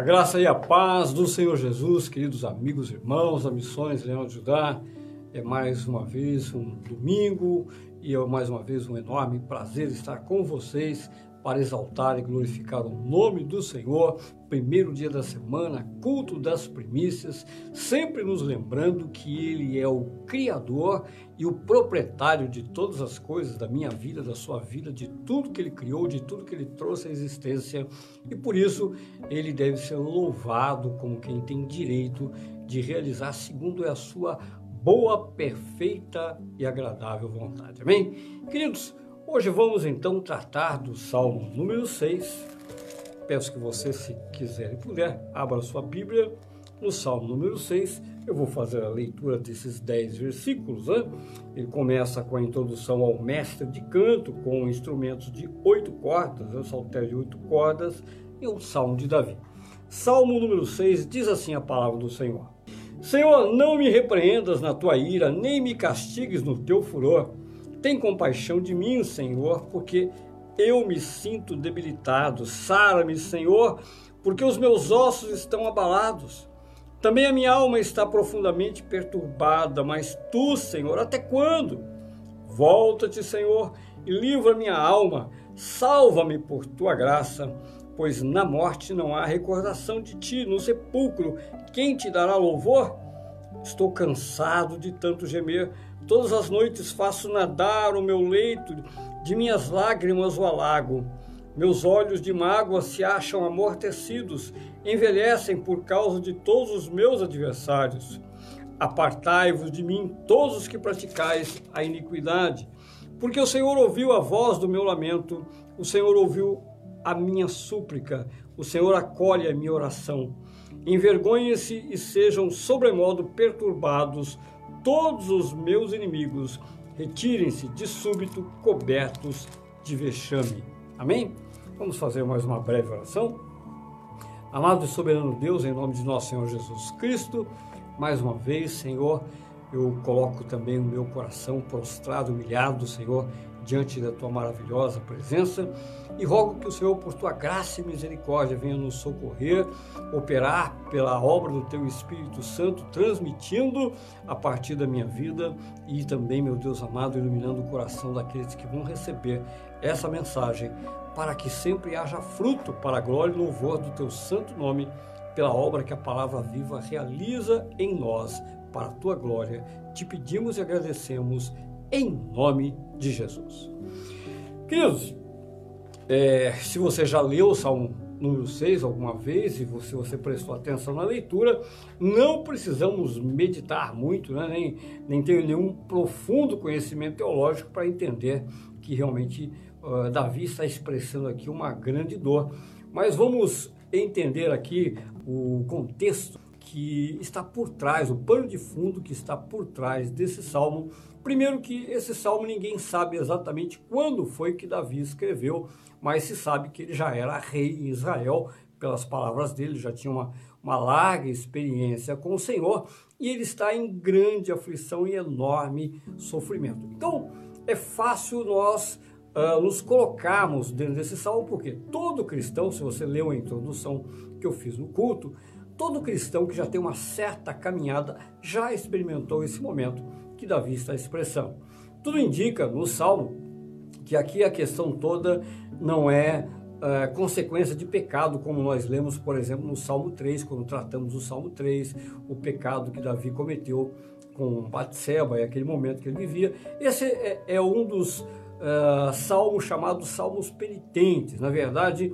A graça e a paz do Senhor Jesus, queridos amigos, irmãos da Missões Leão de Judá, é mais uma vez um domingo e é mais uma vez um enorme prazer estar com vocês para exaltar e glorificar o nome do Senhor. Primeiro dia da semana, culto das primícias, sempre nos lembrando que Ele é o Criador e o proprietário de todas as coisas da minha vida, da sua vida, de tudo que Ele criou, de tudo que Ele trouxe à existência. E por isso Ele deve ser louvado como quem tem direito de realizar segundo a sua boa, perfeita e agradável vontade. Amém? Queridos, Hoje vamos então tratar do Salmo número 6. Peço que você, se quiser e puder, abra sua Bíblia no Salmo número 6. Eu vou fazer a leitura desses 10 versículos. Né? Ele começa com a introdução ao mestre de canto, com instrumentos de oito cordas, um saltério de oito cordas e um salmo de Davi. Salmo número 6 diz assim a palavra do Senhor: Senhor, não me repreendas na tua ira, nem me castigues no teu furor tem compaixão de mim, Senhor, porque eu me sinto debilitado. Sara-me, Senhor, porque os meus ossos estão abalados. Também a minha alma está profundamente perturbada, mas tu, Senhor, até quando? Volta-te, Senhor, e livra minha alma. Salva-me por tua graça, pois na morte não há recordação de ti, no sepulcro, quem te dará louvor? Estou cansado de tanto gemer Todas as noites faço nadar o meu leito, de minhas lágrimas o alago. Meus olhos de mágoa se acham amortecidos, envelhecem por causa de todos os meus adversários. Apartai-vos de mim, todos os que praticais a iniquidade, porque o Senhor ouviu a voz do meu lamento, o Senhor ouviu a minha súplica, o Senhor acolhe a minha oração. Envergonhem-se e sejam sobremodo perturbados todos os meus inimigos retirem-se de súbito cobertos de vexame. Amém? Vamos fazer mais uma breve oração. Amado e soberano Deus, em nome de nosso Senhor Jesus Cristo, mais uma vez, Senhor, eu coloco também o meu coração prostrado, humilhado, Senhor, diante da tua maravilhosa presença e rogo que o Senhor, por tua graça e misericórdia, venha nos socorrer, operar pela obra do teu Espírito Santo, transmitindo a partir da minha vida e também, meu Deus amado, iluminando o coração daqueles que vão receber essa mensagem, para que sempre haja fruto para a glória e louvor do teu santo nome, pela obra que a palavra viva realiza em nós, para a tua glória. Te pedimos e agradecemos em nome de Jesus. Queridos, é, se você já leu o Salmo número 6 alguma vez e se você prestou atenção na leitura, não precisamos meditar muito, né? nem, nem ter nenhum profundo conhecimento teológico para entender que realmente uh, Davi está expressando aqui uma grande dor. Mas vamos entender aqui o contexto que está por trás, o pano de fundo que está por trás desse salmo. Primeiro que esse salmo ninguém sabe exatamente quando foi que Davi escreveu, mas se sabe que ele já era rei em Israel, pelas palavras dele, já tinha uma, uma larga experiência com o Senhor, e ele está em grande aflição e enorme sofrimento. Então, é fácil nós uh, nos colocarmos dentro desse salmo, porque todo cristão, se você leu a introdução que eu fiz no culto, Todo cristão que já tem uma certa caminhada já experimentou esse momento que Davi está expressando. Tudo indica no Salmo que aqui a questão toda não é, é consequência de pecado, como nós lemos, por exemplo, no Salmo 3, quando tratamos do Salmo 3, o pecado que Davi cometeu com Batseba e aquele momento que ele vivia. Esse é, é um dos uh, salmos chamados salmos penitentes. Na verdade,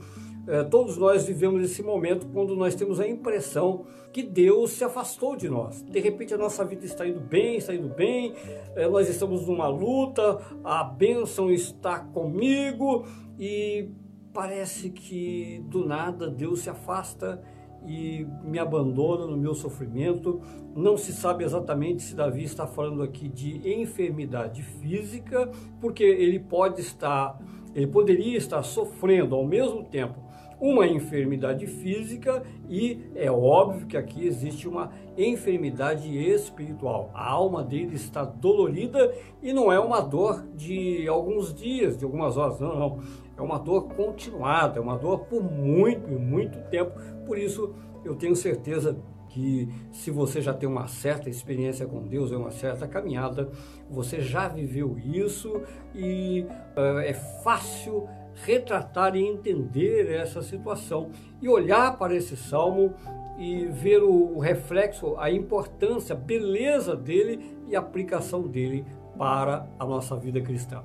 é, todos nós vivemos esse momento quando nós temos a impressão que Deus se afastou de nós. De repente a nossa vida está indo bem, está indo bem, é, nós estamos numa luta, a bênção está comigo e parece que do nada Deus se afasta e me abandona no meu sofrimento. Não se sabe exatamente se Davi está falando aqui de enfermidade física, porque ele pode estar, ele poderia estar sofrendo ao mesmo tempo uma enfermidade física e é óbvio que aqui existe uma enfermidade espiritual. A alma dele está dolorida e não é uma dor de alguns dias, de algumas horas, não, não. É uma dor continuada, é uma dor por muito e muito tempo. Por isso, eu tenho certeza que se você já tem uma certa experiência com Deus, é uma certa caminhada, você já viveu isso e uh, é fácil retratar e entender essa situação e olhar para esse salmo e ver o, o reflexo, a importância, a beleza dele e a aplicação dele para a nossa vida cristã.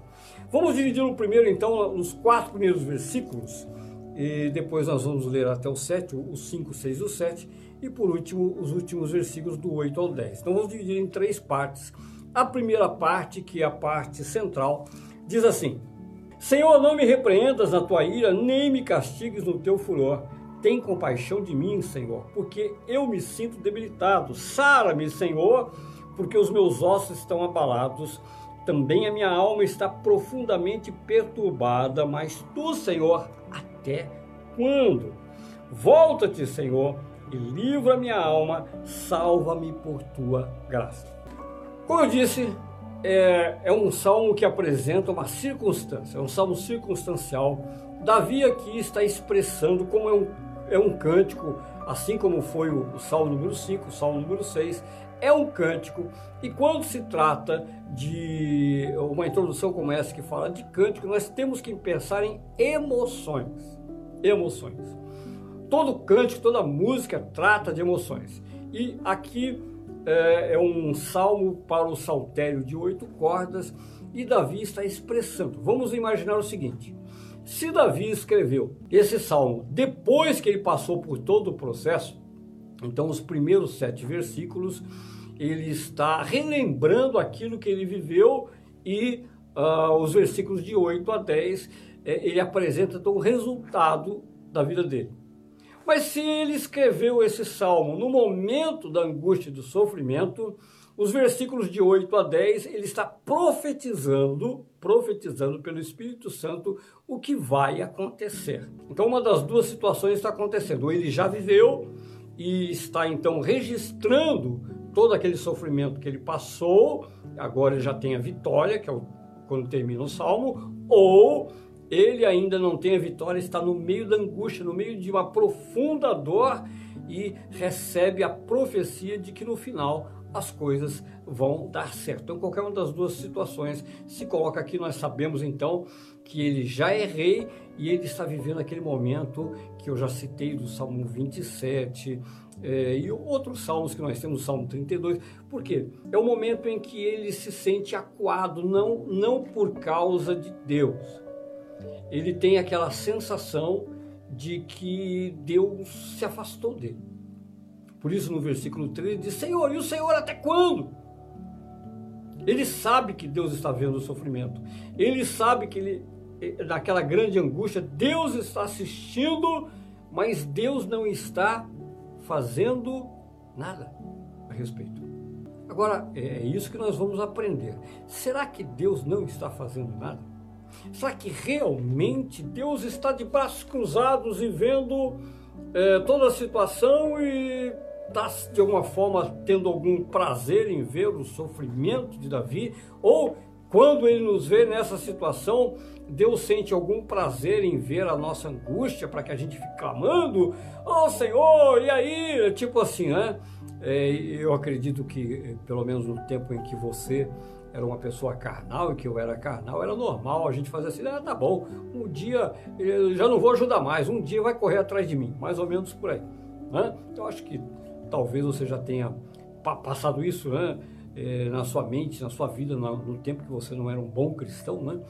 Vamos dividir o primeiro então nos quatro primeiros versículos e depois nós vamos ler até o 7, o 5, 6 e o 7 e por último os últimos versículos do 8 ao 10. Então vamos dividir em três partes. A primeira parte, que é a parte central, diz assim: Senhor, não me repreendas na tua ira, nem me castigues no teu furor. Tem compaixão de mim, Senhor, porque eu me sinto debilitado. Sara-me, Senhor, porque os meus ossos estão abalados. Também a minha alma está profundamente perturbada, mas tu, Senhor, até quando? Volta-te, Senhor, e livra minha alma, salva-me por tua graça. Como eu disse, é, é, um salmo que apresenta uma circunstância, é um salmo circunstancial. Davi aqui está expressando como é um, é um cântico, assim como foi o, o salmo número 5, o salmo número 6, é um cântico, e quando se trata de uma introdução como essa que fala de cântico, nós temos que pensar em emoções. Emoções. Todo cântico, toda música trata de emoções. E aqui é, é um salmo para o saltério de oito cordas e Davi está expressando. Vamos imaginar o seguinte: se Davi escreveu esse salmo depois que ele passou por todo o processo, então os primeiros sete versículos ele está relembrando aquilo que ele viveu e uh, os versículos de 8 a 10 eh, ele apresenta o resultado da vida dele. Mas se ele escreveu esse salmo no momento da angústia e do sofrimento, os versículos de 8 a 10, ele está profetizando, profetizando pelo Espírito Santo o que vai acontecer. Então, uma das duas situações está acontecendo. Ele já viveu e está então registrando todo aquele sofrimento que ele passou, agora ele já tem a vitória, que é o, quando termina o salmo, ou ele ainda não tem a vitória, está no meio da angústia, no meio de uma profunda dor e recebe a profecia de que no final as coisas vão dar certo. Então, qualquer uma das duas situações se coloca aqui, nós sabemos então que ele já é rei e ele está vivendo aquele momento que eu já citei do Salmo 27 é, e outros salmos que nós temos, o Salmo 32, porque é o momento em que ele se sente acuado, não, não por causa de Deus, ele tem aquela sensação de que Deus se afastou dele. Por isso, no versículo 13, diz: Senhor, e o Senhor até quando? Ele sabe que Deus está vendo o sofrimento. Ele sabe que ele, naquela grande angústia, Deus está assistindo, mas Deus não está fazendo nada a respeito. Agora, é isso que nós vamos aprender. Será que Deus não está fazendo nada? Será que realmente Deus está de braços cruzados e vendo é, toda a situação e está de alguma forma tendo algum prazer em ver o sofrimento de Davi? Ou quando ele nos vê nessa situação, Deus sente algum prazer em ver a nossa angústia para que a gente fique clamando: Oh Senhor, e aí? Tipo assim, né? É, eu acredito que, pelo menos no tempo em que você era uma pessoa carnal e que eu era carnal, era normal a gente fazer assim, ah, tá bom, um dia eu já não vou ajudar mais, um dia vai correr atrás de mim, mais ou menos por aí. Né? Eu acho que talvez você já tenha passado isso né? É, na sua mente, na sua vida, no tempo que você não era um bom cristão, né?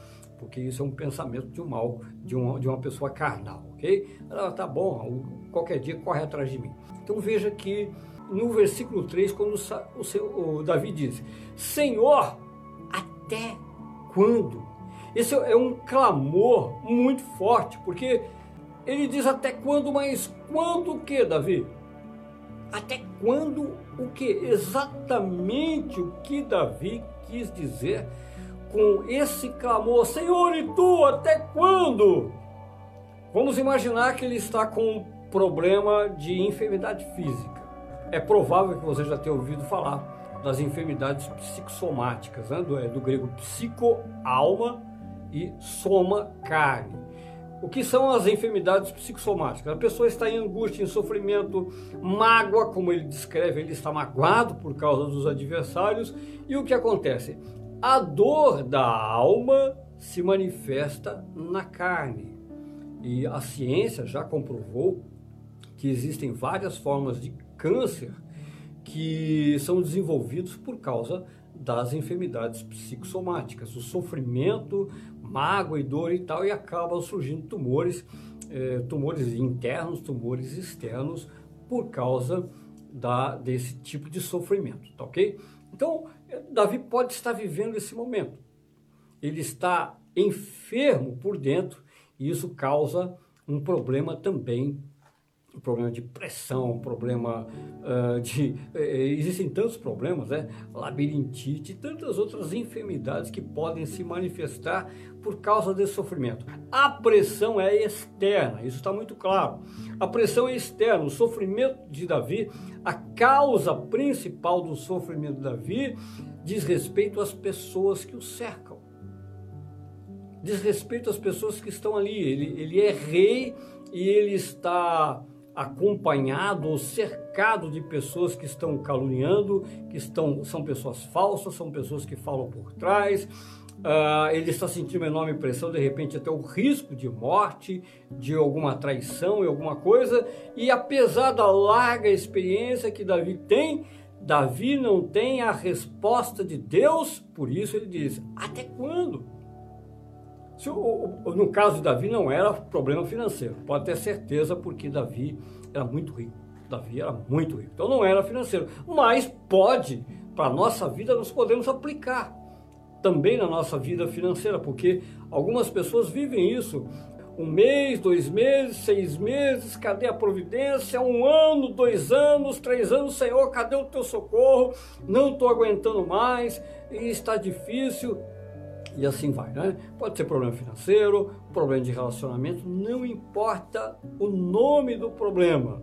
porque isso é um pensamento de um mal, de uma, de uma pessoa carnal, ok? Ah, tá bom, qualquer dia corre atrás de mim. Então veja que no versículo 3, quando o, o, o Davi diz, Senhor, até quando? Esse é um clamor muito forte, porque ele diz até quando, mas quando o que, Davi? Até quando o que? Exatamente o que Davi quis dizer com esse clamor: Senhor, e tu até quando? Vamos imaginar que ele está com um problema de enfermidade física. É provável que você já tenha ouvido falar das enfermidades psicossomáticas, né? do, é, do grego psico, alma, e soma, carne. O que são as enfermidades psicossomáticas? A pessoa está em angústia, em sofrimento, mágoa, como ele descreve, ele está magoado por causa dos adversários. E o que acontece? A dor da alma se manifesta na carne. E a ciência já comprovou que existem várias formas de câncer que são desenvolvidos por causa das enfermidades psicossomáticas, o sofrimento, mágoa e dor e tal, e acabam surgindo tumores, eh, tumores internos, tumores externos, por causa da, desse tipo de sofrimento, tá ok? Então, eh, Davi pode estar vivendo esse momento. Ele está enfermo por dentro e isso causa um problema também problema de pressão, problema uh, de. Eh, existem tantos problemas, né? Labirintite tantas outras enfermidades que podem se manifestar por causa desse sofrimento. A pressão é externa, isso está muito claro. A pressão é externa. O sofrimento de Davi, a causa principal do sofrimento de Davi, diz respeito às pessoas que o cercam. Diz respeito às pessoas que estão ali. Ele, ele é rei e ele está acompanhado ou cercado de pessoas que estão caluniando, que estão, são pessoas falsas, são pessoas que falam por trás. Uh, ele está sentindo uma enorme pressão, de repente até o risco de morte, de alguma traição e alguma coisa. E apesar da larga experiência que Davi tem, Davi não tem a resposta de Deus, por isso ele diz: Até quando? No caso de Davi não era problema financeiro, pode ter certeza, porque Davi era muito rico. Davi era muito rico. Então não era financeiro. Mas pode, para a nossa vida, nós podemos aplicar também na nossa vida financeira, porque algumas pessoas vivem isso. Um mês, dois meses, seis meses, cadê a providência? Um ano, dois anos, três anos, Senhor, cadê o teu socorro? Não estou aguentando mais, e está difícil e assim vai, né? Pode ser problema financeiro, problema de relacionamento, não importa o nome do problema.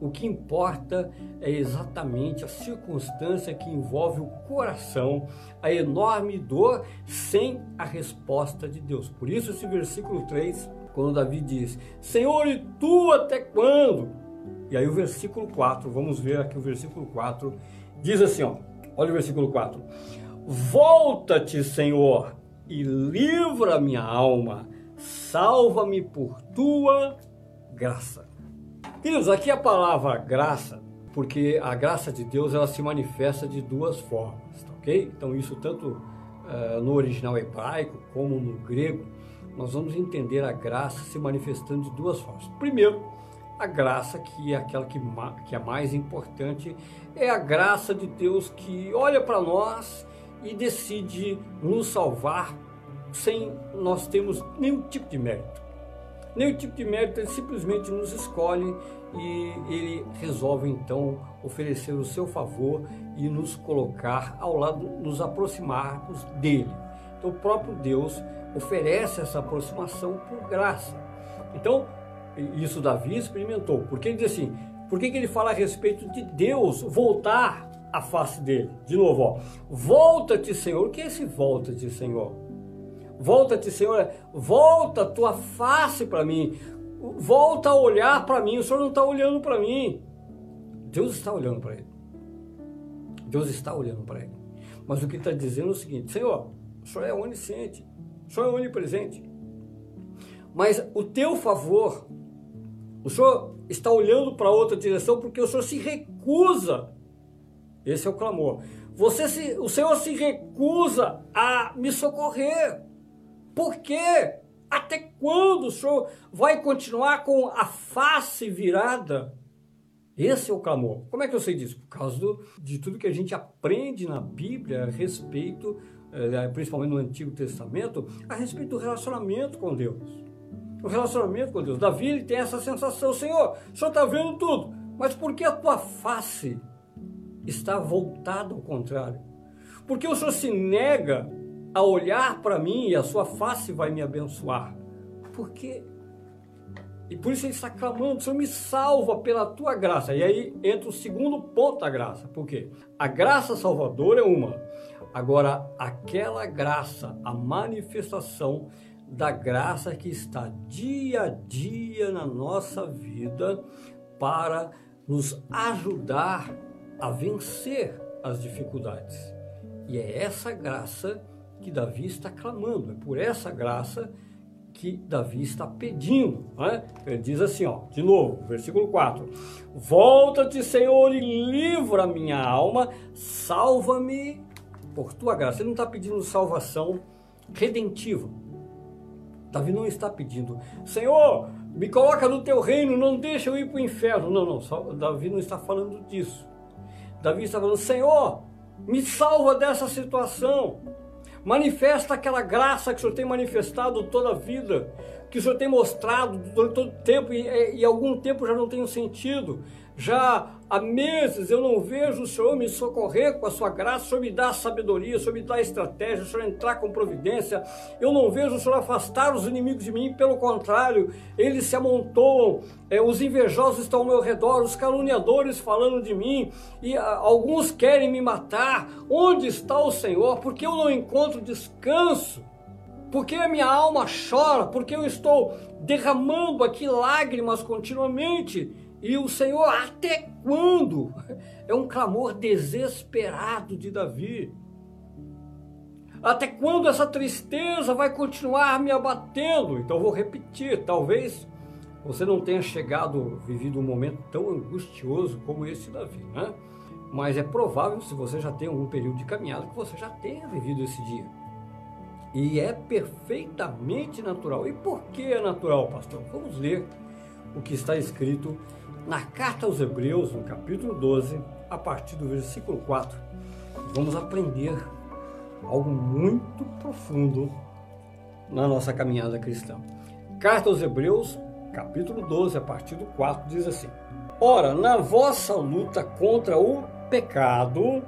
O que importa é exatamente a circunstância que envolve o coração, a enorme dor sem a resposta de Deus. Por isso esse versículo 3, quando Davi diz: "Senhor, e tu até quando?" E aí o versículo 4, vamos ver aqui o versículo 4, diz assim, ó. Olha o versículo 4. Volta-te, Senhor, e livra minha alma, salva-me por tua graça. Queridos, aqui a palavra graça, porque a graça de Deus ela se manifesta de duas formas, tá ok? Então isso tanto uh, no original hebraico como no grego, nós vamos entender a graça se manifestando de duas formas. Primeiro, a graça que é aquela que, que é mais importante, é a graça de Deus que olha para nós e decide nos salvar sem nós termos nenhum tipo de mérito. Nenhum tipo de mérito, ele simplesmente nos escolhe e ele resolve então oferecer o seu favor e nos colocar ao lado, nos aproximarmos dele. Então o próprio Deus oferece essa aproximação por graça. Então, isso Davi experimentou, porque ele diz assim, por que, que ele fala a respeito de Deus voltar a face dele. De novo, ó. Volta-te, Senhor. O que é esse volta-te, Senhor? Volta-te, Senhor. Volta a tua face para mim. Volta a olhar para mim. O Senhor não está olhando para mim. Deus está olhando para ele. Deus está olhando para ele. Mas o que está dizendo é o seguinte: Senhor, o Senhor é onisciente. O Senhor é onipresente. Mas o teu favor, o Senhor está olhando para outra direção porque o Senhor se recusa esse é o clamor. Você se, o Senhor se recusa a me socorrer. Por quê? Até quando o Senhor vai continuar com a face virada? Esse é o clamor. Como é que eu sei disso? Por causa do, de tudo que a gente aprende na Bíblia a respeito, eh, principalmente no Antigo Testamento, a respeito do relacionamento com Deus. O relacionamento com Deus. Davi ele tem essa sensação: Senhor, o Senhor está vendo tudo, mas por que a tua face está voltado ao contrário. Porque o Senhor se nega a olhar para mim e a sua face vai me abençoar. Por quê? E por isso ele está clamando, Senhor, me salva pela tua graça. E aí entra o segundo ponto da graça. Por quê? A graça salvadora é uma. Agora, aquela graça, a manifestação da graça que está dia a dia na nossa vida para nos ajudar a vencer as dificuldades. E é essa graça que Davi está clamando, é por essa graça que Davi está pedindo. Né? Ele diz assim, ó, de novo, versículo 4: Volta-te, Senhor, e livra minha alma, salva-me por tua graça. Ele não está pedindo salvação redentiva. Davi não está pedindo, Senhor, me coloca no teu reino, não deixa eu ir para o inferno. Não, não, Davi não está falando disso. Davi está falando, Senhor, me salva dessa situação. Manifesta aquela graça que o Senhor tem manifestado toda a vida, que o Senhor tem mostrado durante todo o tempo e, e, algum tempo já não tem sentido. Já há meses eu não vejo o Senhor me socorrer com a sua graça, o Senhor me dá sabedoria, o Senhor me dá estratégia, o Senhor entrar com providência. Eu não vejo o Senhor afastar os inimigos de mim, pelo contrário, eles se amontoam, é, os invejosos estão ao meu redor, os caluniadores falando de mim, e a, ah, alguns querem me matar. Onde está o Senhor? Porque eu não encontro descanso. Porque a minha alma chora, porque eu estou derramando aqui lágrimas continuamente e o Senhor, até quando? É um clamor desesperado de Davi. Até quando essa tristeza vai continuar me abatendo? Então vou repetir, talvez você não tenha chegado, vivido um momento tão angustioso como esse Davi, né? Mas é provável, se você já tem algum período de caminhada, que você já tenha vivido esse dia. E é perfeitamente natural. E por que é natural, pastor? Vamos ler o que está escrito na carta aos Hebreus, no capítulo 12, a partir do versículo 4, vamos aprender algo muito profundo na nossa caminhada cristã. Carta aos Hebreus, capítulo 12, a partir do 4, diz assim: Ora, na vossa luta contra o pecado,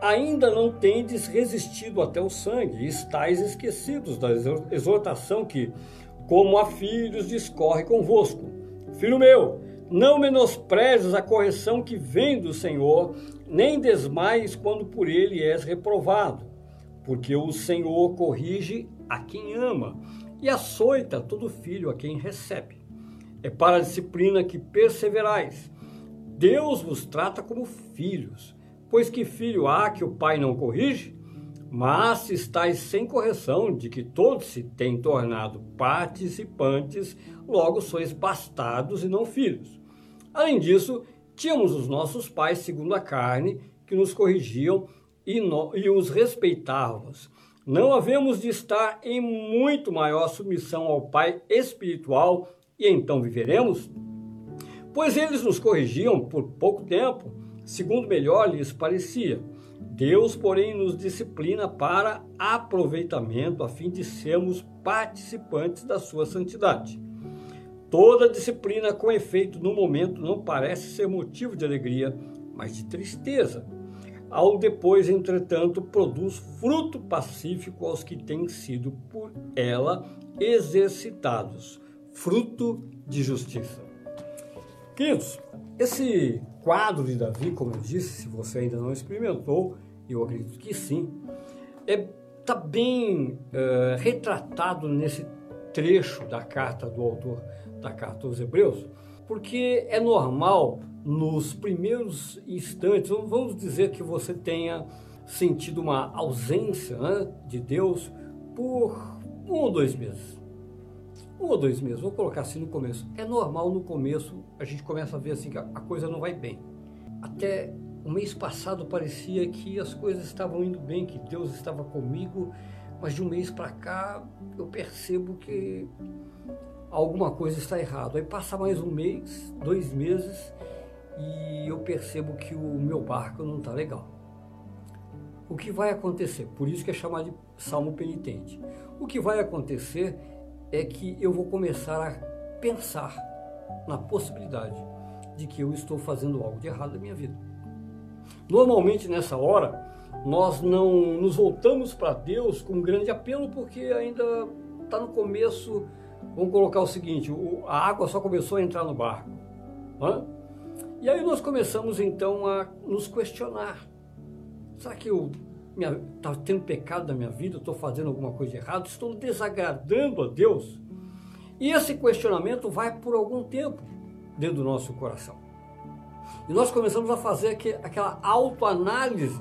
ainda não tendes resistido até o sangue, e estáis esquecidos da exortação que, como a filhos, discorre convosco. Filho meu, não menosprezes a correção que vem do Senhor, nem desmaies quando por ele és reprovado, porque o Senhor corrige a quem ama e açoita todo filho a quem recebe. É para a disciplina que perseverais. Deus vos trata como filhos, pois que filho há que o pai não corrige? Mas se estáis sem correção de que todos se têm tornado participantes, logo sois bastardos e não filhos. Além disso, tínhamos os nossos pais, segundo a carne, que nos corrigiam e, no, e os respeitávamos. Não havemos de estar em muito maior submissão ao Pai espiritual e então viveremos? Pois eles nos corrigiam por pouco tempo, segundo melhor lhes parecia. Deus, porém, nos disciplina para aproveitamento, a fim de sermos participantes da sua santidade. Toda disciplina com efeito no momento não parece ser motivo de alegria, mas de tristeza. Ao depois, entretanto, produz fruto pacífico aos que têm sido por ela exercitados, fruto de justiça. Queridos, esse quadro de Davi, como eu disse, se você ainda não experimentou, eu acredito que sim, está é, tá bem é, retratado nesse trecho da carta do autor da carta aos Hebreus, porque é normal nos primeiros instantes, vamos dizer que você tenha sentido uma ausência né, de Deus por um ou dois meses. Um ou dois meses, vou colocar assim no começo. É normal no começo a gente começa a ver assim que a coisa não vai bem. Até o mês passado parecia que as coisas estavam indo bem, que Deus estava comigo, mas de um mês para cá eu percebo que alguma coisa está errada. Aí passa mais um mês, dois meses, e eu percebo que o meu barco não está legal. O que vai acontecer? Por isso que é chamado de salmo penitente. O que vai acontecer é que eu vou começar a pensar na possibilidade de que eu estou fazendo algo de errado na minha vida. Normalmente nessa hora, nós não nos voltamos para Deus com grande apelo porque ainda está no começo Vamos colocar o seguinte: a água só começou a entrar no barco. Né? E aí nós começamos então a nos questionar: será que eu está tendo pecado na minha vida, estou fazendo alguma coisa errada, estou desagradando a Deus. E esse questionamento vai por algum tempo dentro do nosso coração. E nós começamos a fazer aquela autoanálise.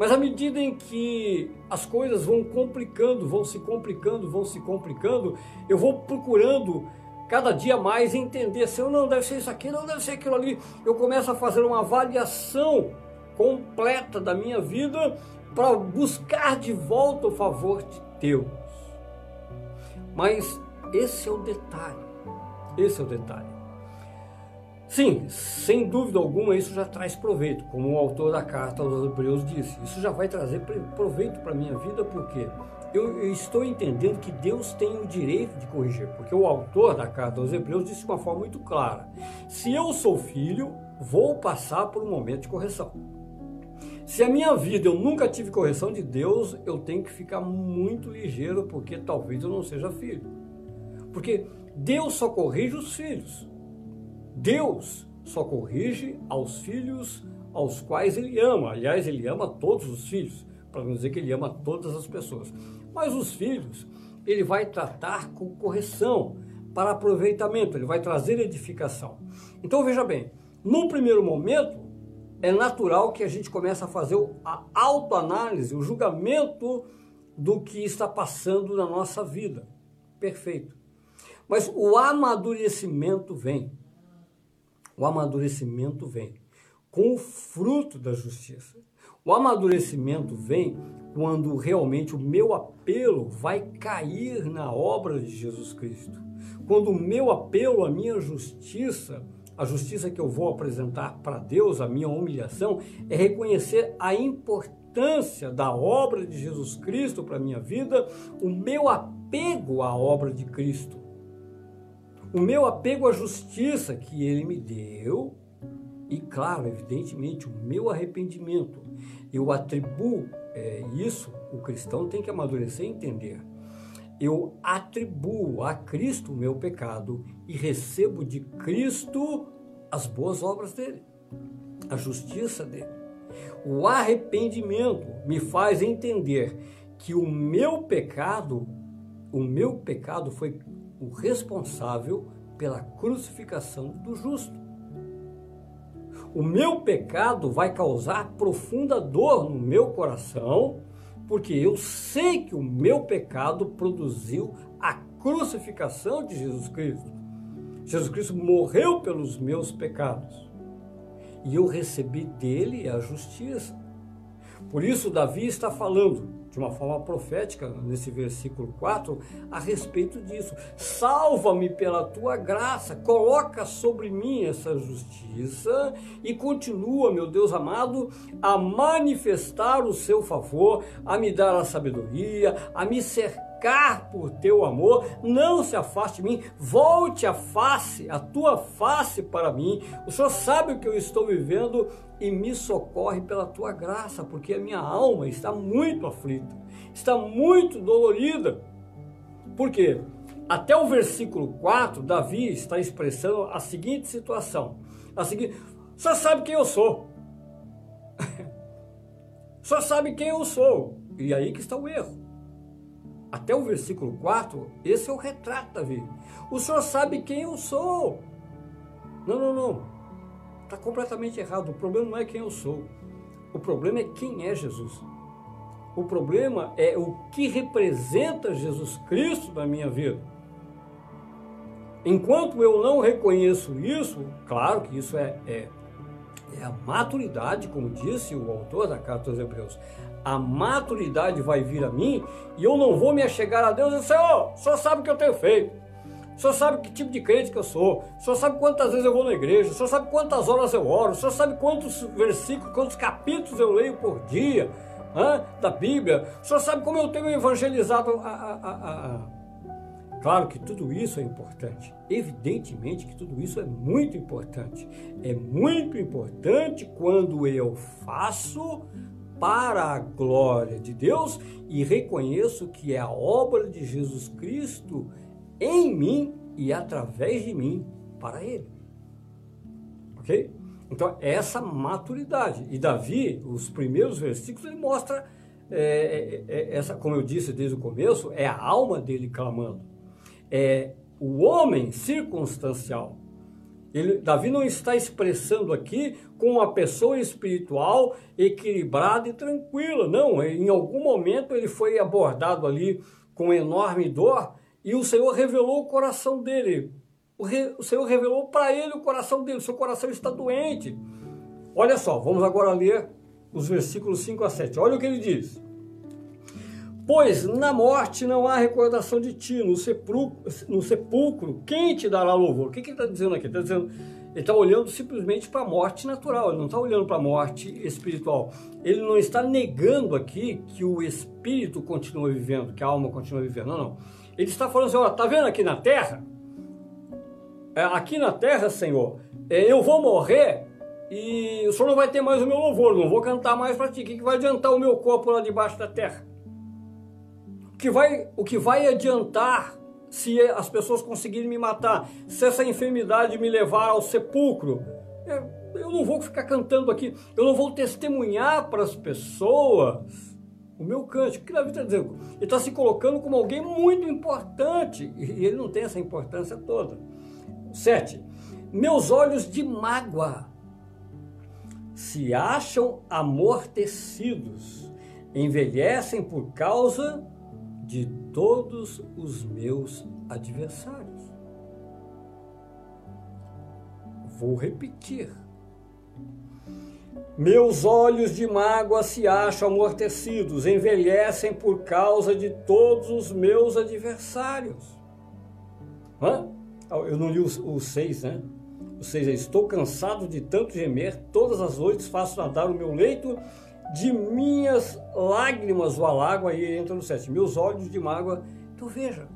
Mas à medida em que as coisas vão complicando, vão se complicando, vão se complicando, eu vou procurando cada dia mais entender se eu não deve ser isso aqui, não deve ser aquilo ali. Eu começo a fazer uma avaliação completa da minha vida para buscar de volta o favor de Deus. Mas esse é o detalhe. Esse é o detalhe. Sim, sem dúvida alguma, isso já traz proveito, como o autor da carta aos Hebreus disse. Isso já vai trazer proveito para a minha vida, porque eu, eu, estou entendendo que Deus tem o direito de corrigir, porque o autor da carta aos Hebreus disse de uma forma muito clara: se eu sou filho, vou passar por um momento de correção. Se a minha vida eu nunca tive correção de Deus, eu tenho que ficar muito ligeiro, porque talvez eu não seja filho. Porque Deus só corrige os filhos. Deus só corrige aos filhos aos quais ele ama. Aliás, ele ama todos os filhos, para não dizer que ele ama todas as pessoas. Mas os filhos, ele vai tratar com correção, para aproveitamento, ele vai trazer edificação. Então veja bem, num primeiro momento, é natural que a gente comece a fazer a autoanálise, o julgamento do que está passando na nossa vida. Perfeito. Mas o amadurecimento vem. O amadurecimento vem com o fruto da justiça. O amadurecimento vem quando realmente o meu apelo vai cair na obra de Jesus Cristo. Quando o meu apelo, a minha justiça, a justiça que eu vou apresentar para Deus, a minha humilhação, é reconhecer a importância da obra de Jesus Cristo para a minha vida, o meu apego à obra de Cristo o meu apego à justiça que ele me deu e, claro, evidentemente, o meu arrependimento. Eu atribuo é, isso, o cristão tem que amadurecer e entender. Eu atribuo a Cristo o meu pecado e recebo de Cristo as boas obras dele, a justiça dele. O arrependimento me faz entender que o meu pecado, o meu pecado foi o responsável pela crucificação do justo. O meu pecado vai causar profunda dor no meu coração, porque eu sei que o meu pecado produziu a crucificação de Jesus Cristo. Jesus Cristo morreu pelos meus pecados e eu recebi dele a justiça. Por isso, Davi está falando de uma forma profética nesse versículo 4 a respeito disso. Salva-me pela tua graça, coloca sobre mim essa justiça e continua, meu Deus amado, a manifestar o seu favor, a me dar a sabedoria, a me cercar por teu amor, não se afaste de mim, volte a face, a tua face para mim. O Senhor sabe o que eu estou vivendo e me socorre pela tua graça, porque a minha alma está muito aflita, está muito dolorida. Por quê? Até o versículo 4, Davi está expressando a seguinte situação: a seguinte, senhor sabe quem eu sou. senhor sabe quem eu sou. E aí que está o erro até o versículo 4, esse é o retrato Davi. O senhor sabe quem eu sou. Não, não, não. Está completamente errado. O problema não é quem eu sou. O problema é quem é Jesus. O problema é o que representa Jesus Cristo na minha vida. Enquanto eu não reconheço isso, claro que isso é, é, é a maturidade, como disse o autor da carta aos Hebreus a maturidade vai vir a mim e eu não vou me achegar a Deus e dizer, Senhor, só sabe o que eu tenho feito. Senhor sabe que tipo de crente que eu sou. Senhor sabe quantas vezes eu vou na igreja. Senhor sabe quantas horas eu oro. Senhor sabe quantos versículos, quantos capítulos eu leio por dia da Bíblia. Senhor sabe como eu tenho evangelizado a, a, a... Claro que tudo isso é importante. Evidentemente que tudo isso é muito importante. É muito importante quando eu faço para a glória de Deus e reconheço que é a obra de Jesus Cristo em mim e através de mim para Ele. Ok? Então, essa maturidade. E Davi, os primeiros versículos, ele mostra é, é, é, essa, como eu disse desde o começo, é a alma dele clamando. É o homem circunstancial. Ele, Davi não está expressando aqui com uma pessoa espiritual equilibrada e tranquila. Não, em algum momento ele foi abordado ali com enorme dor e o Senhor revelou o coração dele. O, re, o Senhor revelou para ele o coração dele. Seu coração está doente. Olha só, vamos agora ler os versículos 5 a 7. Olha o que ele diz. Pois na morte não há recordação de ti, no sepulcro, no sepulcro quem te dará louvor? O que, que ele está dizendo aqui? Ele está dizendo, ele está olhando simplesmente para a morte natural, ele não está olhando para a morte espiritual. Ele não está negando aqui que o espírito continua vivendo, que a alma continua vivendo, não, não. Ele está falando assim, ó, tá vendo aqui na terra? É, aqui na terra, Senhor, é, eu vou morrer e o Senhor não vai ter mais o meu louvor, não vou cantar mais para ti. O que vai adiantar o meu corpo lá debaixo da terra? Que vai, o que vai adiantar se as pessoas conseguirem me matar, se essa enfermidade me levar ao sepulcro, é, eu não vou ficar cantando aqui, eu não vou testemunhar para as pessoas o meu cântico. Que Davi está dizendo? Ele está se colocando como alguém muito importante e ele não tem essa importância toda. Sete, meus olhos de mágoa se acham amortecidos, envelhecem por causa de todos os meus adversários. Vou repetir. Meus olhos de mágoa se acham amortecidos, envelhecem por causa de todos os meus adversários. Hã? Eu não li o 6, né? O 6 é: Estou cansado de tanto gemer, todas as noites faço nadar o meu leito de minhas lágrimas o alago, aí entra no 7, meus olhos de mágoa. Então veja,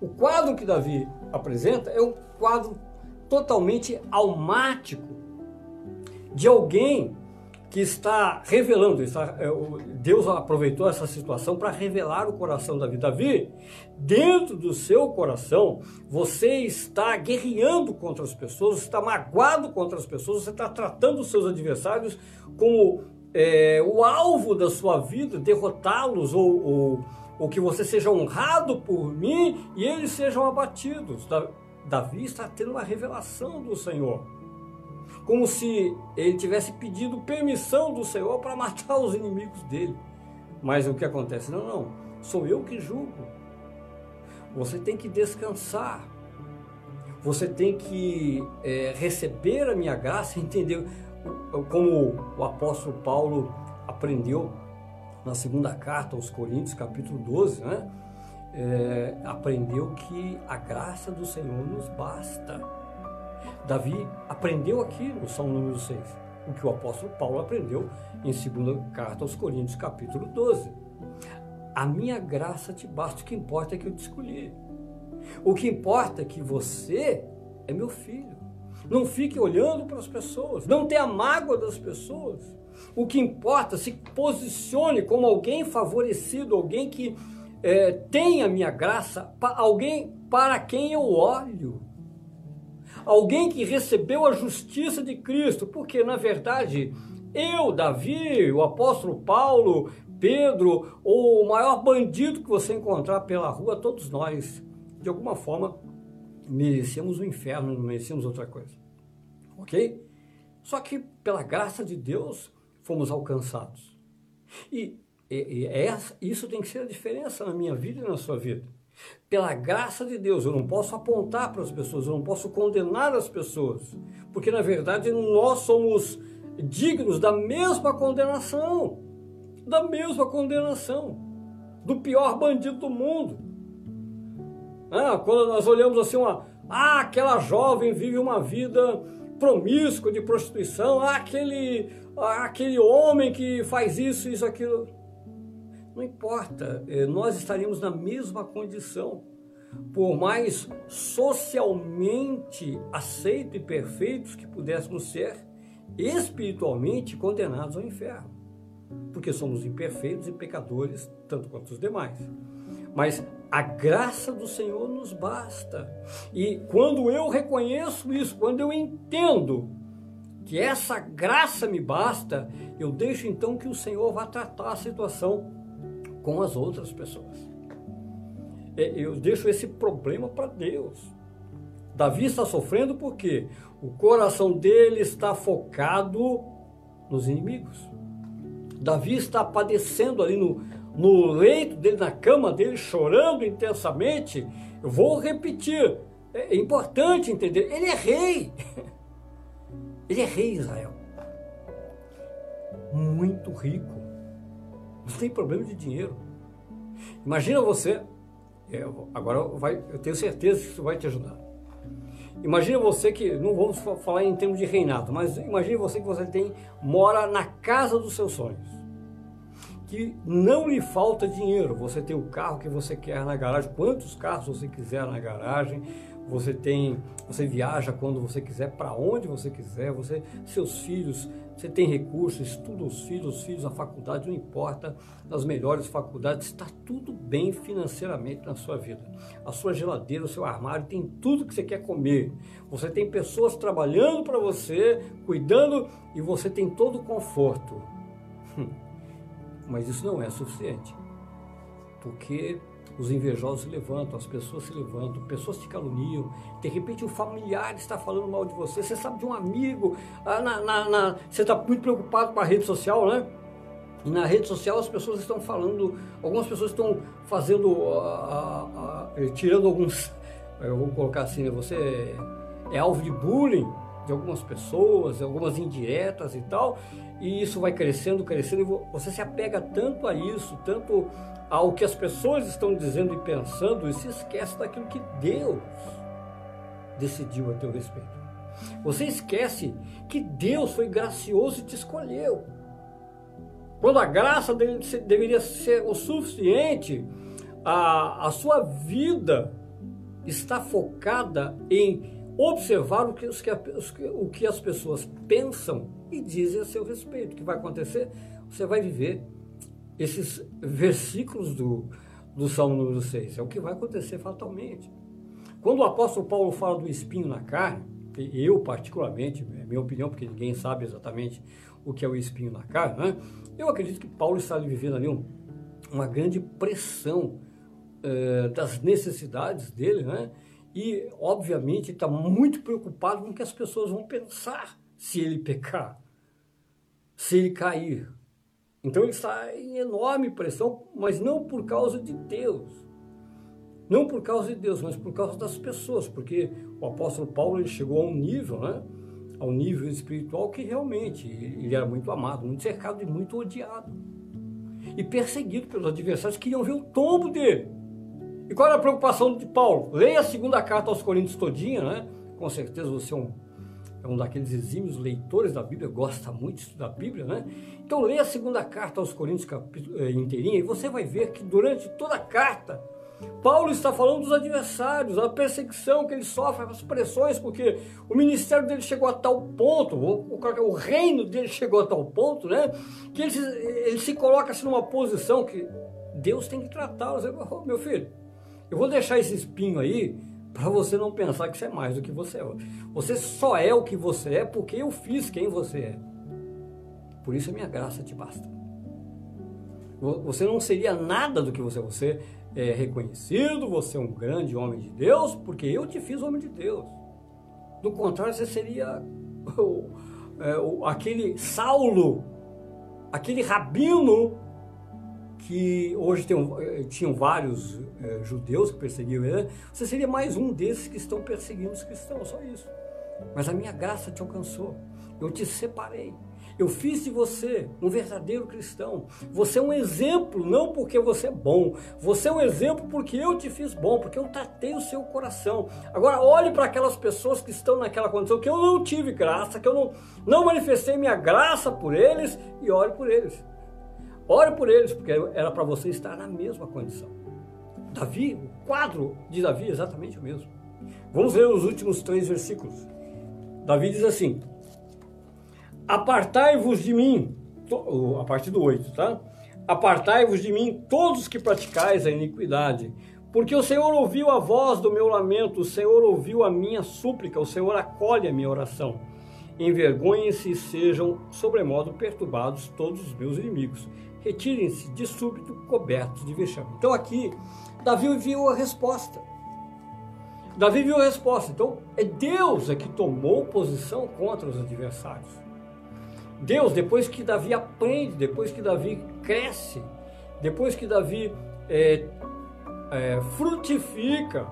o quadro que Davi apresenta é um quadro totalmente almático de alguém que está revelando, está, é, Deus aproveitou essa situação para revelar o coração Davi. Davi, dentro do seu coração, você está guerreando contra as pessoas, está magoado contra as pessoas, você está tratando os seus adversários como é, o alvo da sua vida, derrotá-los ou, ou, ou, que você seja honrado por mim e eles sejam abatidos. Davi está tendo uma revelação do Senhor, como se ele tivesse pedido permissão do Senhor para matar os inimigos dele. Mas o que acontece? Não, não, sou eu que julgo. Você tem que descansar. Você tem que é, receber a minha graça, entender como o apóstolo Paulo aprendeu na segunda carta aos Coríntios, capítulo 12, né? É, aprendeu que a graça do Senhor nos basta. Davi aprendeu aqui no Salmo número 6, o que o apóstolo Paulo aprendeu em segunda carta aos Coríntios, capítulo 12. A minha graça te basta, o que importa é que eu te escolhi. O que importa é que você é meu filho. Não fique olhando para as pessoas. Não tenha mágoa das pessoas. O que importa, se posicione como alguém favorecido, alguém que é, tem a minha graça, alguém para quem eu olho. Alguém que recebeu a justiça de Cristo, porque na verdade eu, Davi, o apóstolo Paulo, Pedro, ou o maior bandido que você encontrar pela rua, todos nós, de alguma forma, merecemos o inferno, não merecemos outra coisa. Ok? Só que pela graça de Deus fomos alcançados. E, e, e essa, isso tem que ser a diferença na minha vida e na sua vida. Pela graça de Deus, eu não posso apontar para as pessoas, eu não posso condenar as pessoas, porque na verdade nós somos dignos da mesma condenação, da mesma condenação, do pior bandido do mundo. Ah, quando nós olhamos assim, uma, ah, aquela jovem vive uma vida promíscua de prostituição, ah, aquele, ah, aquele homem que faz isso, isso, aquilo. Não importa, eh, nós estaríamos na mesma condição. Por mais socialmente aceitos e perfeitos que pudéssemos ser, espiritualmente condenados ao inferno. Porque somos imperfeitos e pecadores, tanto quanto os demais. Mas a graça do Senhor nos basta. E quando eu reconheço isso, quando eu entendo que essa graça me basta, eu deixo então que o Senhor vá tratar a situação com as outras pessoas. É, eu deixo esse problema para Deus. Davi está sofrendo porque o coração dele está focado nos inimigos. Davi está padecendo ali no, no leito dele, na cama dele, chorando intensamente. Eu vou repetir, é, importante entender, ele é rei. Ele é rei Israel. Muito rico. Não tem problema de dinheiro. Imagina você, é, agora vai, eu tenho certeza que isso vai te ajudar. Imagina você que, não vamos falar em termos de reinado, mas imagine você que você tem, mora na casa dos seus sonhos. Que não lhe falta dinheiro. Você tem o carro que você quer na garagem, quantos carros você quiser na garagem, você tem, você viaja quando você quiser, para onde você quiser, você, seus filhos, você tem recursos, estuda os filhos, os filhos, a faculdade, não importa, nas melhores faculdades, está tudo bem financeiramente na sua vida. A sua geladeira, o seu armário, tem tudo que você quer comer. Você tem pessoas trabalhando para você, cuidando, e você tem todo o conforto. Hum. Mas isso não é suficiente. Porque os invejosos se levantam, as pessoas se levantam, pessoas te caluniam, de repente um familiar está falando mal de você, você sabe de um amigo, ah, na, na, na, você está muito preocupado com a rede social, né? E na rede social as pessoas estão falando, algumas pessoas estão fazendo, uh, tirando alguns, eu vou colocar assim, né? você é alvo de bullying de algumas pessoas, algumas indiretas e tal, e isso vai crescendo, crescendo, e você se apega tanto a isso, tanto ao que as pessoas estão dizendo e pensando e se esquece daquilo que Deus decidiu a teu respeito. Você esquece que Deus foi gracioso e te escolheu. Quando a graça dele deveria ser o suficiente, a, a sua vida está focada em observar o que, os, o que as pessoas pensam e dizem a seu respeito. O que vai acontecer? Você vai viver esses versículos do, do Salmo número 6. É o que vai acontecer fatalmente. Quando o apóstolo Paulo fala do espinho na carne, eu particularmente, é minha opinião, porque ninguém sabe exatamente o que é o espinho na carne, né? eu acredito que Paulo está vivendo ali um, uma grande pressão eh, das necessidades dele, né? E obviamente está muito preocupado com o que as pessoas vão pensar se ele pecar, se ele cair, então ele está em enorme pressão, mas não por causa de Deus. Não por causa de Deus, mas por causa das pessoas, porque o apóstolo Paulo ele chegou a um nível, né? A um nível espiritual que realmente ele era muito amado, muito cercado e muito odiado. E perseguido pelos adversários que queriam ver o tombo dele. E qual era a preocupação de Paulo? Leia a segunda carta aos Coríntios todinha, né? Com certeza você é um é um daqueles exímios leitores da Bíblia, gosta muito da Bíblia, né? Então leia a segunda carta aos Coríntios capítulo, eh, inteirinha e você vai ver que durante toda a carta, Paulo está falando dos adversários, a perseguição que ele sofre, as pressões, porque o ministério dele chegou a tal ponto, o, reino dele chegou a tal ponto, né? Que ele, ele se coloca assim numa posição que Deus tem que tratá-lo. Oh, meu filho, eu vou deixar esse espinho aí, para você não pensar que você é mais do que você é. Você só é o que você é porque eu fiz quem você é. Por isso a minha graça te basta. Você não seria nada do que você é. Você é reconhecido, você é um grande homem de Deus, porque eu te fiz homem de Deus. Do contrário, você seria o, é, o, aquele Saulo, aquele rabino que hoje tem, eh, tinham vários é, judeus que perseguiam ele, você seria mais um desses que estão perseguindo os cristãos, só isso. Mas a minha graça te alcançou, eu te separei, eu fiz de você um verdadeiro cristão. Você é um exemplo, não porque você é bom, você é um exemplo porque eu te fiz bom, porque eu tratei o seu coração. Agora, olhe para aquelas pessoas que estão naquela condição que eu não tive graça, que eu não, não manifestei minha graça por eles, e ore por eles. Ore por eles, porque era para você estar na mesma condição. Davi, o quadro de Davi é exatamente o mesmo. Vamos ver os últimos três versículos. Davi diz assim: Apartai-vos de mim, a partir do 8, tá? Apartai-vos de mim todos que praticais a iniquidade, porque o Senhor ouviu a voz do meu lamento, o Senhor ouviu a minha súplica, o Senhor acolhe a minha oração. Envergonhem-se e sejam sobremodo perturbados todos os meus inimigos. Retirem-se de súbito cobertos de vexame. Então aqui, Davi viu a resposta. Davi viu a resposta. Então, é Deus é que tomou posição contra os adversários. Deus, depois que Davi aprende, depois que Davi cresce, depois que Davi é, é, frutifica,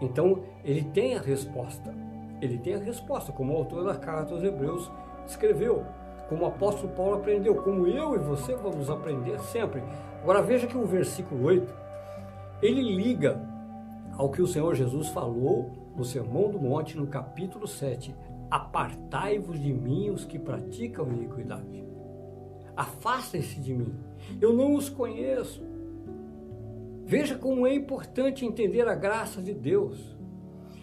então ele tem a resposta. Ele tem a resposta, como o autor da carta aos Hebreus escreveu, como o apóstolo Paulo aprendeu, como eu e você vamos aprender sempre. Agora veja que o versículo 8, ele liga ao que o Senhor Jesus falou no Sermão do Monte, no capítulo 7. Apartai-vos de mim os que praticam iniquidade. Afastem-se de mim. Eu não os conheço. Veja como é importante entender a graça de Deus.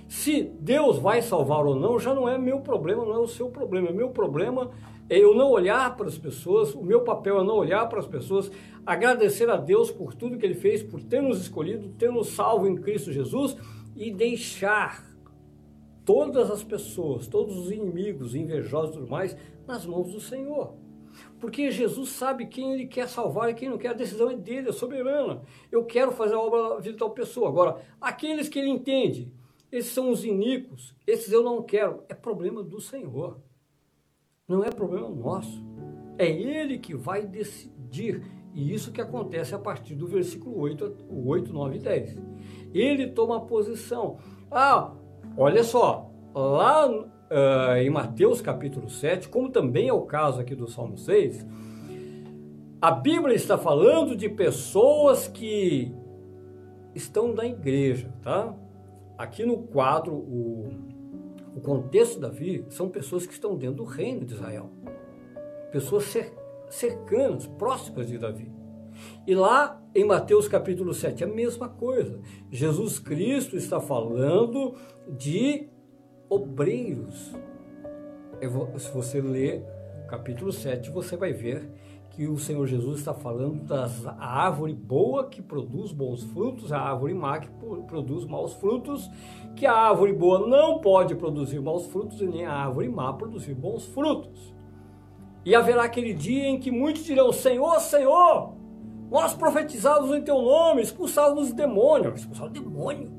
Se Deus vai salvar ou não, já não é meu problema, não é o seu problema. Meu problema é eu não olhar para as pessoas, o meu papel é não olhar para as pessoas, agradecer a Deus por tudo que Ele fez, por ter nos escolhido, ter nos salvo em Cristo Jesus e deixar todas as pessoas, todos os inimigos, invejosos e tudo mais, nas mãos do Senhor. Porque Jesus sabe quem Ele quer salvar e quem não quer, a decisão é dele, é soberana. Eu quero fazer a obra da vida de tal pessoa. Agora, aqueles que Ele entende, esses são os iníquos, esses eu não quero. É problema do Senhor. Não é problema nosso. É Ele que vai decidir. E isso que acontece a partir do versículo 8, 8 9 e 10. Ele toma a posição. Ah, olha só, lá uh, em Mateus capítulo 7, como também é o caso aqui do Salmo 6, a Bíblia está falando de pessoas que estão na igreja, tá? Aqui no quadro, o, o contexto Davi são pessoas que estão dentro do reino de Israel. Pessoas cercanas, próximas de Davi. E lá em Mateus capítulo 7, a mesma coisa. Jesus Cristo está falando de obreiros. Se você ler capítulo 7, você vai ver que o Senhor Jesus está falando da árvore boa que produz bons frutos, a árvore má que produz maus frutos, que a árvore boa não pode produzir maus frutos e nem a árvore má produzir bons frutos. E haverá aquele dia em que muitos dirão: Senhor, Senhor, nós profetizávamos em teu nome, expulsávamos demônio. Expulsava demônio.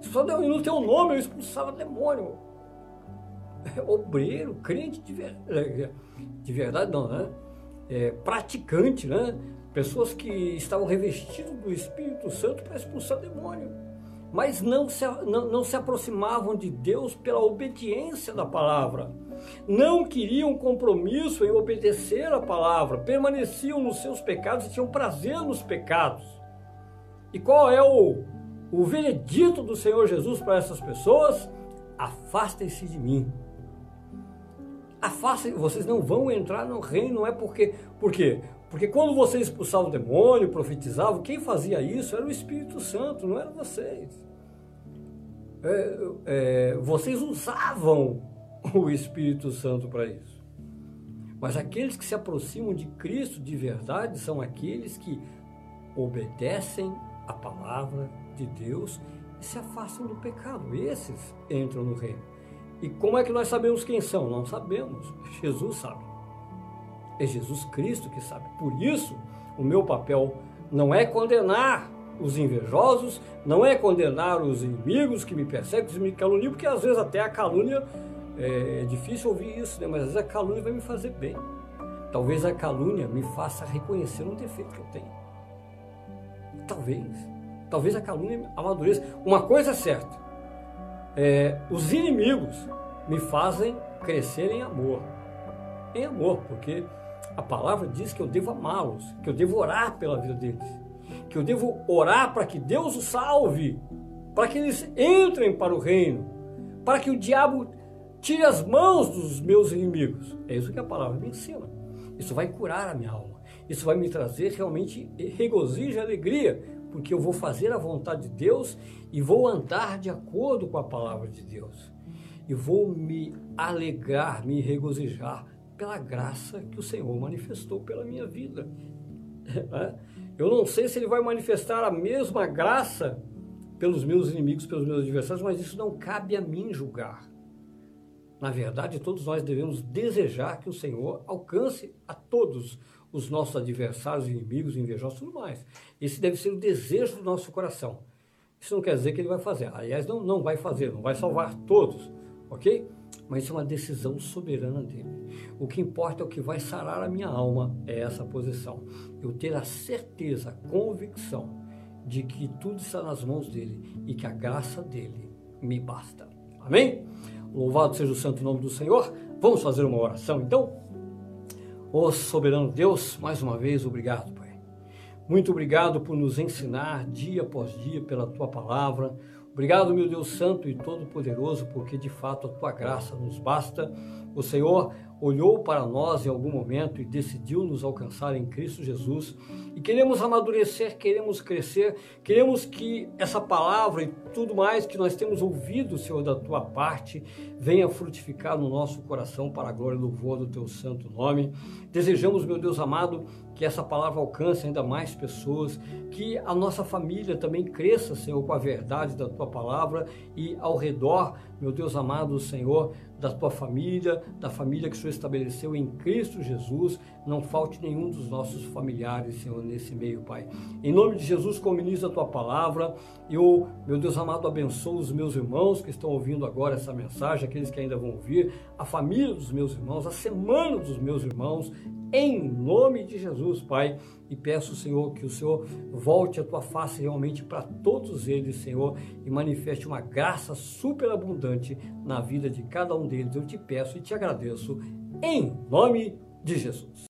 Expulsava no teu nome, eu expulsava demônio. Obreiro, crente de de verdade não, né? É, praticante, né? pessoas que estavam revestidas do Espírito Santo para expulsar demônio, mas não se, não, não se aproximavam de Deus pela obediência da palavra, não queriam compromisso em obedecer a palavra, permaneciam nos seus pecados e tinham prazer nos pecados. E qual é o, o veredito do Senhor Jesus para essas pessoas? Afastem-se de mim afastem, vocês não vão entrar no reino, não é porque. Por quê? Porque quando vocês expulsavam o demônio, profetizavam, quem fazia isso era o Espírito Santo, não eram vocês. É, é, vocês usavam o Espírito Santo para isso. Mas aqueles que se aproximam de Cristo de verdade são aqueles que obedecem a palavra de Deus e se afastam do pecado. Esses entram no reino. E como é que nós sabemos quem são? Não sabemos. Jesus sabe. É Jesus Cristo que sabe. Por isso, o meu papel não é condenar os invejosos, não é condenar os inimigos que me perseguem, que me caluniam, porque às vezes até a calúnia é, é difícil ouvir isso, né? mas às vezes a calúnia vai me fazer bem. Talvez a calúnia me faça reconhecer um defeito que eu tenho. Talvez. Talvez a calúnia amadureça. Uma coisa é certa: é, os inimigos me fazem crescer em amor. Em amor, porque a palavra diz que eu devo amá-los, que eu devo orar pela vida deles, que eu devo orar para que Deus os salve, para que eles entrem para o reino, para que o diabo tire as mãos dos meus inimigos. É isso que a palavra me ensina. Isso vai curar a minha alma. Isso vai me trazer realmente regozijo e alegria, porque eu vou fazer a vontade de Deus e vou andar de acordo com a palavra de Deus. E vou me alegrar, me regozijar pela graça que o Senhor manifestou pela minha vida. É? Eu não sei se Ele vai manifestar a mesma graça pelos meus inimigos, pelos meus adversários, mas isso não cabe a mim julgar. Na verdade, todos nós devemos desejar que o Senhor alcance a todos os nossos adversários, inimigos, invejosos tudo mais. Esse deve ser o desejo do nosso coração. Isso não quer dizer que ele vai fazer. Aliás, não, não vai fazer, não vai salvar todos, ok? Mas é uma decisão soberana dele. O que importa é o que vai sarar a minha alma, é essa posição. Eu ter a certeza, a convicção de que tudo está nas mãos dele e que a graça dele me basta. Amém? Louvado seja o santo nome do Senhor. Vamos fazer uma oração então? Ó oh, soberano Deus, mais uma vez, obrigado, Pai. Muito obrigado por nos ensinar dia após dia pela tua palavra. Obrigado, meu Deus Santo e Todo-Poderoso, porque de fato a tua graça nos basta. O Senhor olhou para nós em algum momento e decidiu nos alcançar em Cristo Jesus. E queremos amadurecer, queremos crescer, queremos que essa palavra e tudo mais que nós temos ouvido, Senhor, da tua parte, venha frutificar no nosso coração para a glória e louvor do teu santo nome. Desejamos, meu Deus amado, que essa palavra alcance ainda mais pessoas, que a nossa família também cresça, Senhor, com a verdade da tua palavra e ao redor, meu Deus amado, Senhor, da tua família, da família que o Senhor estabeleceu em Cristo Jesus, não falte nenhum dos nossos familiares, Senhor, nesse meio, Pai. Em nome de Jesus, comuniza a tua palavra. Eu, meu Deus amado, abençoo os meus irmãos que estão ouvindo agora essa mensagem, aqueles que ainda vão ouvir, a família dos meus irmãos, a semana dos meus irmãos, em nome de Jesus, Pai. E peço, Senhor, que o Senhor volte a tua face realmente para todos eles, Senhor, e manifeste uma graça superabundante na vida de cada um deles. Eu te peço e te agradeço, em nome de Jesus.